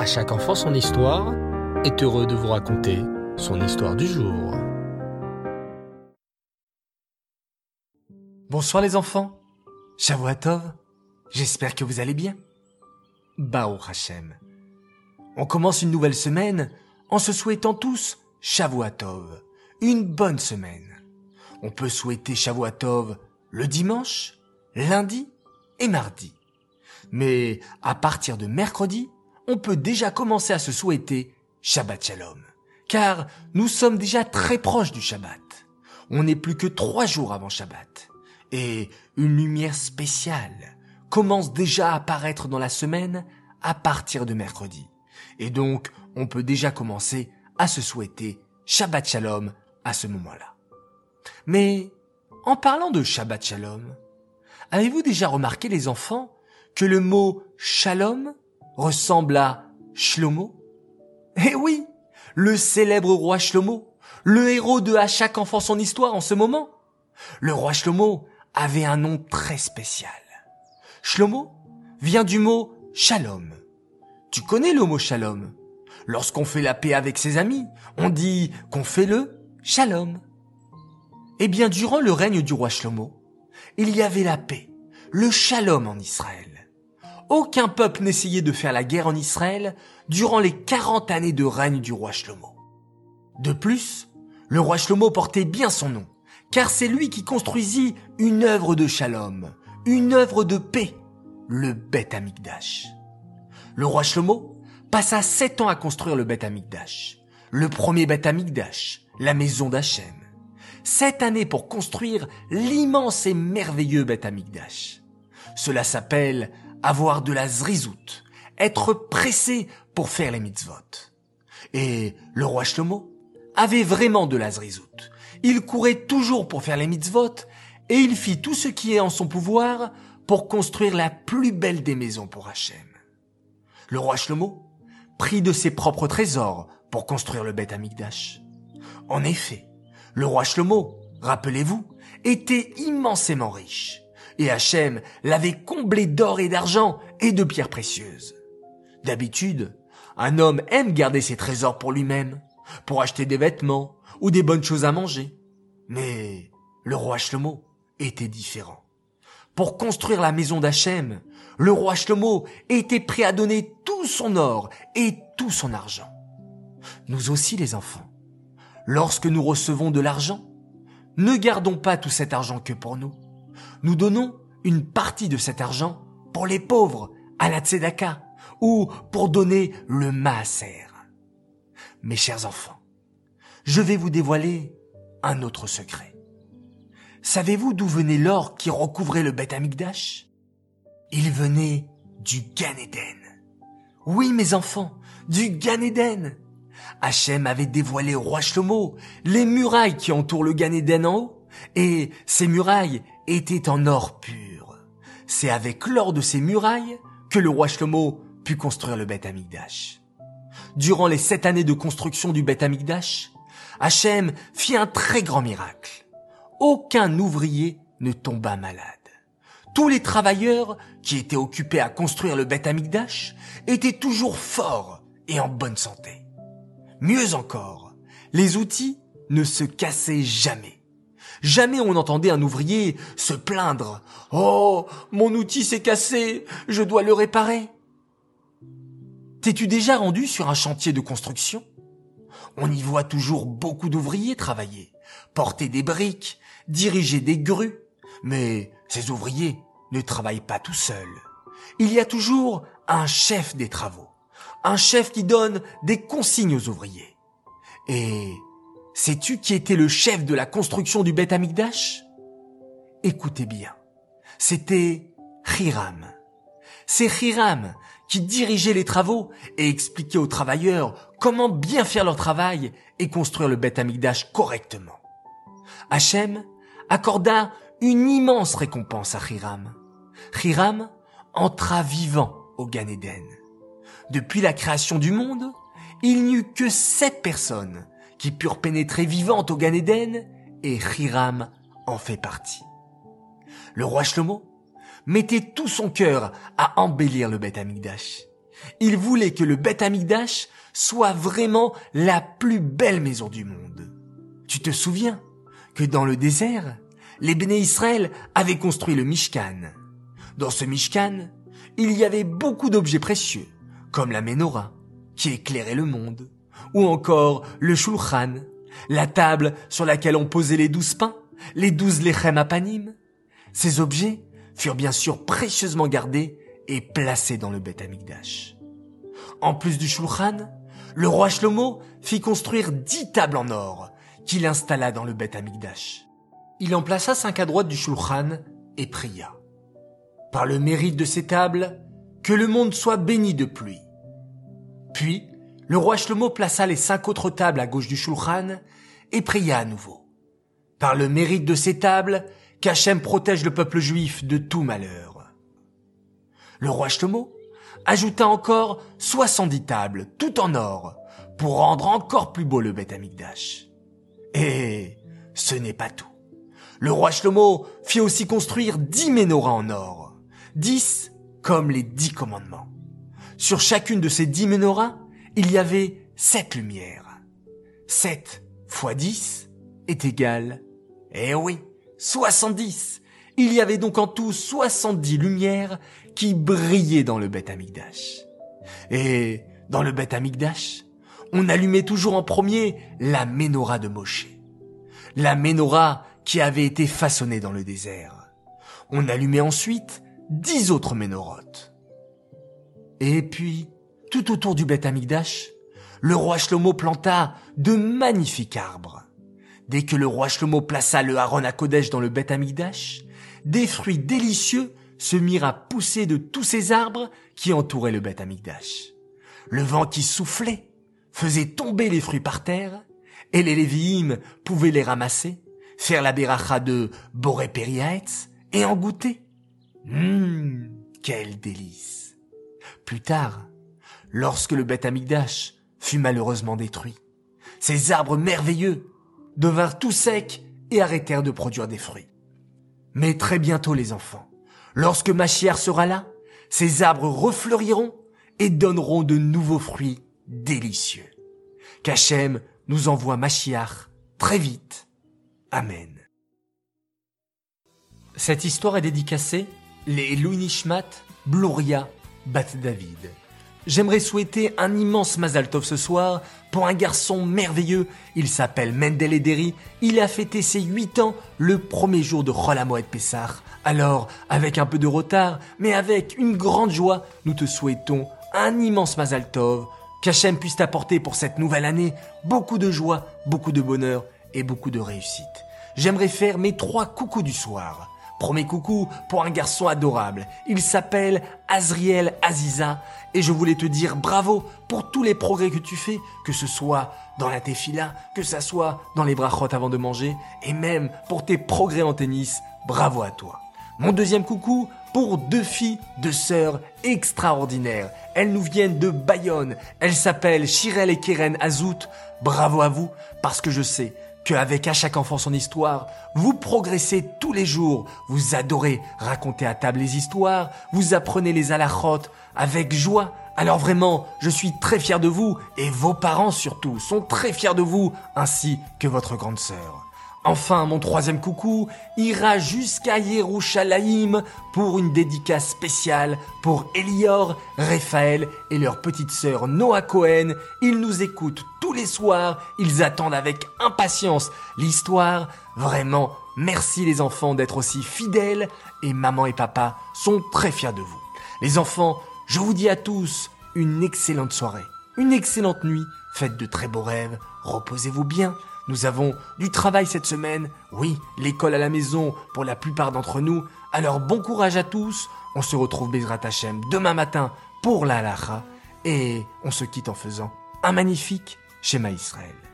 À chaque enfant son histoire est heureux de vous raconter son histoire du jour. Bonsoir les enfants. Shavuatov. J'espère que vous allez bien. Bao Hashem. On commence une nouvelle semaine en se souhaitant tous Shavuatov. Une bonne semaine. On peut souhaiter Shavuatov le dimanche, lundi et mardi. Mais à partir de mercredi, on peut déjà commencer à se souhaiter Shabbat Shalom. Car nous sommes déjà très proches du Shabbat. On n'est plus que trois jours avant Shabbat. Et une lumière spéciale commence déjà à apparaître dans la semaine à partir de mercredi. Et donc, on peut déjà commencer à se souhaiter Shabbat Shalom à ce moment-là. Mais, en parlant de Shabbat Shalom, avez-vous déjà remarqué les enfants que le mot Shalom ressemble à Shlomo? Eh oui, le célèbre roi Shlomo, le héros de À chaque enfant son histoire en ce moment. Le roi Shlomo avait un nom très spécial. Shlomo vient du mot Shalom. Tu connais le mot Shalom? Lorsqu'on fait la paix avec ses amis, on dit qu'on fait le Shalom. Eh bien, durant le règne du roi Shlomo, il y avait la paix, le Shalom en Israël aucun peuple n'essayait de faire la guerre en Israël durant les 40 années de règne du roi Shlomo. De plus, le roi Shlomo portait bien son nom, car c'est lui qui construisit une œuvre de shalom, une œuvre de paix, le Beth Amikdash. Le roi Shlomo passa sept ans à construire le Beth Amikdash, le premier Beth Amikdash, la maison d'Hachem. Sept années pour construire l'immense et merveilleux Beth Amikdash. Cela s'appelle avoir de la zrizout, être pressé pour faire les mitzvot. Et le roi Shlomo avait vraiment de la zrizout. Il courait toujours pour faire les mitzvot et il fit tout ce qui est en son pouvoir pour construire la plus belle des maisons pour Hachem. Le roi Shlomo prit de ses propres trésors pour construire le Beth Amikdash. En effet, le roi Shlomo, rappelez-vous, était immensément riche et Hachem l'avait comblé d'or et d'argent et de pierres précieuses. D'habitude, un homme aime garder ses trésors pour lui-même, pour acheter des vêtements ou des bonnes choses à manger. Mais le roi Shlomo était différent. Pour construire la maison d'Hachem, le roi Shlomo était prêt à donner tout son or et tout son argent. Nous aussi les enfants, lorsque nous recevons de l'argent, ne gardons pas tout cet argent que pour nous nous donnons une partie de cet argent pour les pauvres, à la tzedaka, ou pour donner le maaser. Mes chers enfants, je vais vous dévoiler un autre secret. Savez-vous d'où venait l'or qui recouvrait le Beth Amikdash? Il venait du Gan Eden. Oui, mes enfants, du Gan Eden. Hachem avait dévoilé au roi Shlomo les murailles qui entourent le Gan Eden en haut, et ces murailles était en or pur. C'est avec l'or de ces murailles que le roi Shlomo put construire le Beth Amikdash. Durant les sept années de construction du Beth Amikdash, Hachem fit un très grand miracle. Aucun ouvrier ne tomba malade. Tous les travailleurs qui étaient occupés à construire le Beth Amikdash étaient toujours forts et en bonne santé. Mieux encore, les outils ne se cassaient jamais. Jamais on n'entendait un ouvrier se plaindre. Oh, mon outil s'est cassé, je dois le réparer. T'es-tu déjà rendu sur un chantier de construction? On y voit toujours beaucoup d'ouvriers travailler, porter des briques, diriger des grues. Mais ces ouvriers ne travaillent pas tout seuls. Il y a toujours un chef des travaux, un chef qui donne des consignes aux ouvriers. Et Sais-tu qui était le chef de la construction du Beth Amikdash? Écoutez bien. C'était Hiram. C'est Hiram qui dirigeait les travaux et expliquait aux travailleurs comment bien faire leur travail et construire le Beth Amikdash correctement. Hachem accorda une immense récompense à Hiram. Hiram entra vivant au Gan Eden. Depuis la création du monde, il n'y eut que sept personnes qui purent pénétrer vivantes au Gan Eden, et Hiram en fait partie. Le roi Shlomo mettait tout son cœur à embellir le Beth Amikdash. Il voulait que le Beth Amikdash soit vraiment la plus belle maison du monde. Tu te souviens que dans le désert, les Béné Israël avaient construit le Mishkan. Dans ce Mishkan, il y avait beaucoup d'objets précieux, comme la menorah, qui éclairait le monde, ou encore le shulchan, la table sur laquelle on posait les douze pains, les douze lechem apanim. Ces objets furent bien sûr précieusement gardés et placés dans le Beth Amikdash. En plus du shulchan, le roi Shlomo fit construire dix tables en or qu'il installa dans le Beth Amikdash. Il en plaça cinq à droite du shulchan et pria. Par le mérite de ces tables, que le monde soit béni de pluie. Puis, le roi Shlomo plaça les cinq autres tables à gauche du Shulchan et pria à nouveau. Par le mérite de ces tables, qu'Hachem protège le peuple juif de tout malheur. Le roi Shlomo ajouta encore 70 tables, tout en or, pour rendre encore plus beau le Beth Amikdash. Et ce n'est pas tout. Le roi Shlomo fit aussi construire dix menorahs en or, dix comme les dix commandements. Sur chacune de ces dix menorahs, il y avait sept lumières. Sept fois dix est égal, eh oui, soixante-dix. Il y avait donc en tout soixante-dix lumières qui brillaient dans le Beth Amikdash. Et dans le Beth Amikdash, on allumait toujours en premier la menorah de Moshe. La menorah qui avait été façonnée dans le désert. On allumait ensuite dix autres ménorotes. Et puis, tout autour du Beth Amikdash, le roi Shlomo planta de magnifiques arbres. Dès que le roi Shlomo plaça le Haron à Kodesh dans le Beth Amikdash, des fruits délicieux se mirent à pousser de tous ces arbres qui entouraient le Beth Amikdash. Le vent qui soufflait faisait tomber les fruits par terre, et les Lévi'im pouvaient les ramasser, faire la beracha de Boré et en goûter. Hum, quel délice. Plus tard, lorsque le Beth Amikdash fut malheureusement détruit, ces arbres merveilleux devinrent tout secs et arrêtèrent de produire des fruits. Mais très bientôt les enfants, lorsque Machiar sera là, ces arbres refleuriront et donneront de nouveaux fruits délicieux. Qu'Hachem nous envoie Machiar très vite. Amen. Cette histoire est dédicacée les Louis Nishmat, Bluria, Bat David. J'aimerais souhaiter un immense Mazal Tov ce soir pour un garçon merveilleux. Il s'appelle Mendel Ederi. Il a fêté ses 8 ans le premier jour de Chol Hamoed Pessah. Alors, avec un peu de retard, mais avec une grande joie, nous te souhaitons un immense Mazal Tov. Puisse t'apporter pour cette nouvelle année beaucoup de joie, beaucoup de bonheur et beaucoup de réussite. J'aimerais faire mes trois coucous du soir. Premier coucou pour un garçon adorable. Il s'appelle Azriel Aziza et je voulais te dire bravo pour tous les progrès que tu fais, que ce soit dans la tefila, que ce soit dans les brachot avant de manger et même pour tes progrès en tennis. Bravo à toi. Mon deuxième coucou pour deux filles, deux sœurs extraordinaires. Elles nous viennent de Bayonne. Elles s'appellent Shirel et Keren Azout. Bravo à vous parce que je sais qu'avec à chaque enfant son histoire, vous progressez tous les jours, vous adorez raconter à table les histoires, vous apprenez les alachot avec joie. Alors vraiment, je suis très fier de vous et vos parents surtout sont très fiers de vous ainsi que votre grande sœur. Enfin, mon troisième coucou ira jusqu'à Yerushalayim pour une dédicace spéciale pour Elior, Raphaël et leur petite sœur Noah Cohen. Ils nous écoutent tous les soirs, ils attendent avec impatience l'histoire. Vraiment, merci les enfants d'être aussi fidèles et maman et papa sont très fiers de vous. Les enfants, je vous dis à tous une excellente soirée, une excellente nuit, faites de très beaux rêves, reposez-vous bien. Nous avons du travail cette semaine, oui, l'école à la maison pour la plupart d'entre nous. Alors bon courage à tous, on se retrouve Bezrat Hashem demain matin pour la halacha et on se quitte en faisant un magnifique schéma Israël.